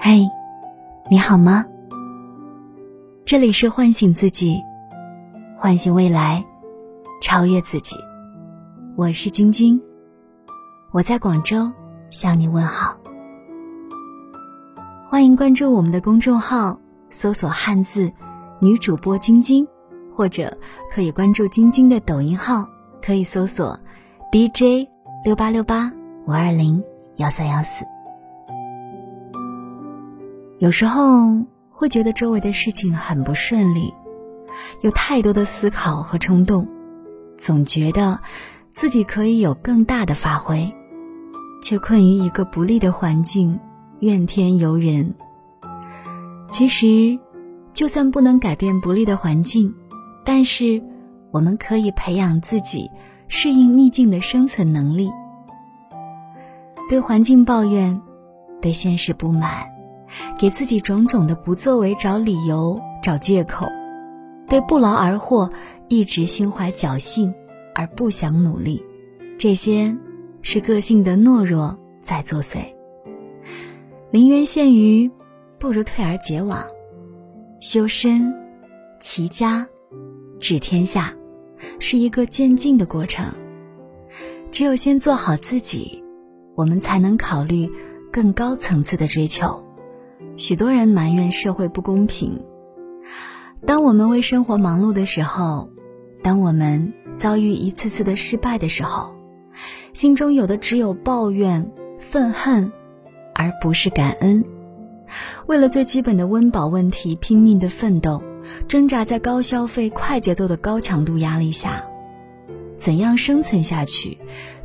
嘿，你好吗？这里是唤醒自己，唤醒未来，超越自己。我是晶晶，我在广州向你问好。欢迎关注我们的公众号，搜索汉字女主播晶晶，或者可以关注晶晶的抖音号，可以搜索 DJ 六八六八五二零幺三幺四。有时候会觉得周围的事情很不顺利，有太多的思考和冲动，总觉得自己可以有更大的发挥，却困于一个不利的环境。怨天尤人。其实，就算不能改变不利的环境，但是我们可以培养自己适应逆境的生存能力。对环境抱怨，对现实不满，给自己种种的不作为找理由、找借口；对不劳而获，一直心怀侥幸而不想努力，这些是个性的懦弱在作祟。临渊羡鱼，不如退而结网。修身、齐家、治天下，是一个渐进的过程。只有先做好自己，我们才能考虑更高层次的追求。许多人埋怨社会不公平。当我们为生活忙碌的时候，当我们遭遇一次次的失败的时候，心中有的只有抱怨、愤恨。而不是感恩，为了最基本的温饱问题拼命的奋斗，挣扎在高消费、快节奏的高强度压力下，怎样生存下去，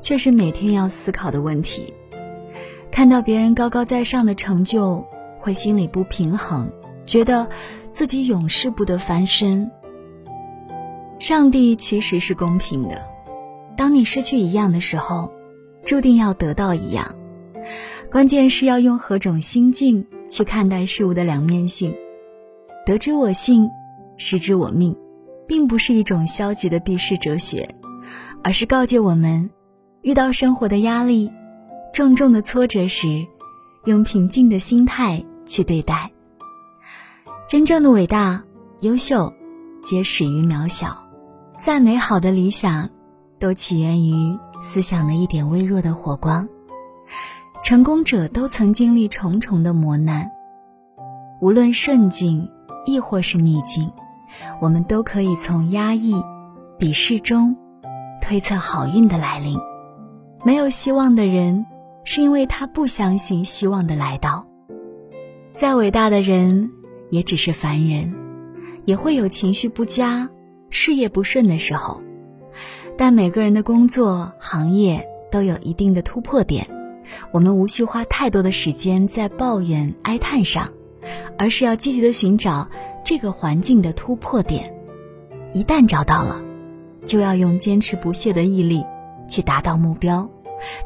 却是每天要思考的问题。看到别人高高在上的成就，会心里不平衡，觉得自己永世不得翻身。上帝其实是公平的，当你失去一样的时候，注定要得到一样。关键是要用何种心境去看待事物的两面性。得之我幸，失之我命，并不是一种消极的避世哲学，而是告诫我们：遇到生活的压力、重重的挫折时，用平静的心态去对待。真正的伟大、优秀，皆始于渺小。再美好的理想，都起源于思想的一点微弱的火光。成功者都曾经历重重的磨难，无论顺境亦或是逆境，我们都可以从压抑、鄙视中推测好运的来临。没有希望的人，是因为他不相信希望的来到。再伟大的人，也只是凡人，也会有情绪不佳、事业不顺的时候。但每个人的工作行业都有一定的突破点。我们无需花太多的时间在抱怨哀叹上，而是要积极的寻找这个环境的突破点。一旦找到了，就要用坚持不懈的毅力去达到目标，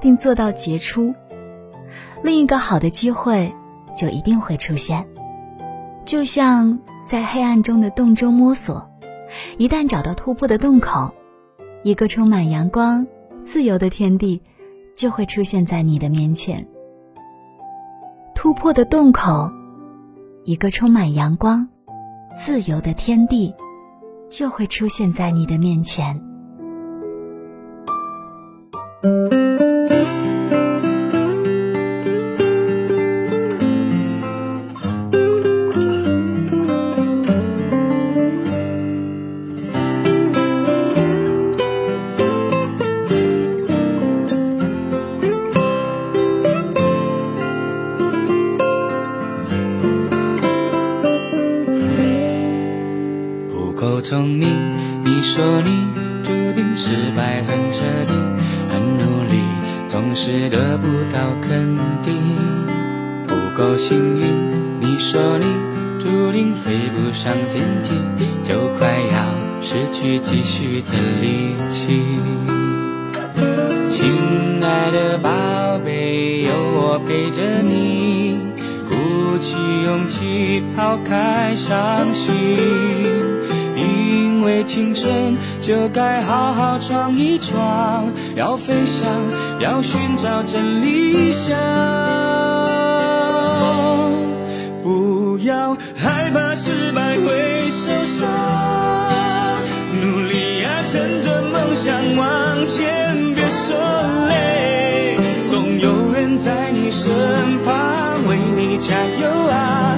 并做到杰出。另一个好的机会就一定会出现。就像在黑暗中的洞中摸索，一旦找到突破的洞口，一个充满阳光、自由的天地。就会出现在你的面前。突破的洞口，一个充满阳光、自由的天地，就会出现在你的面前。不聪明，你说你注定失败很彻底，很努力总是得不到肯定。不够幸运，你说你注定飞不上天际，就快要失去继续的力气。亲爱的宝贝，有我陪着你，鼓起勇气抛开伤心。青春就该好好闯一闯要飞翔要寻找真理想不要害怕失败会受伤。努力啊乘着梦想往前别说累总有人在你身旁为你加油啊。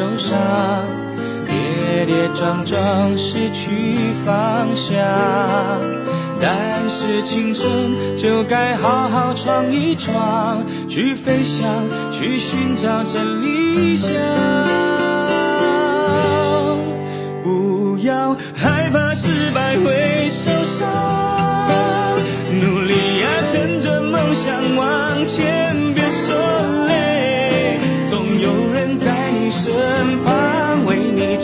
受伤，跌跌撞撞失去方向。但是青春就该好好闯一闯，去飞翔，去寻找真理想。不要害怕失败会受伤，努力呀，趁着梦想往前，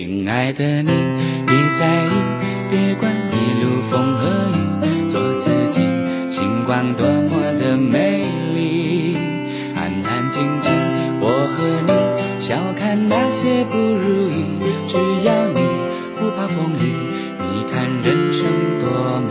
亲爱的你，别在意，别管一路风和雨，做自己，星光多么的美丽。安安静静，我和你笑看那些不如意，只要你不怕风雨，你看人生多么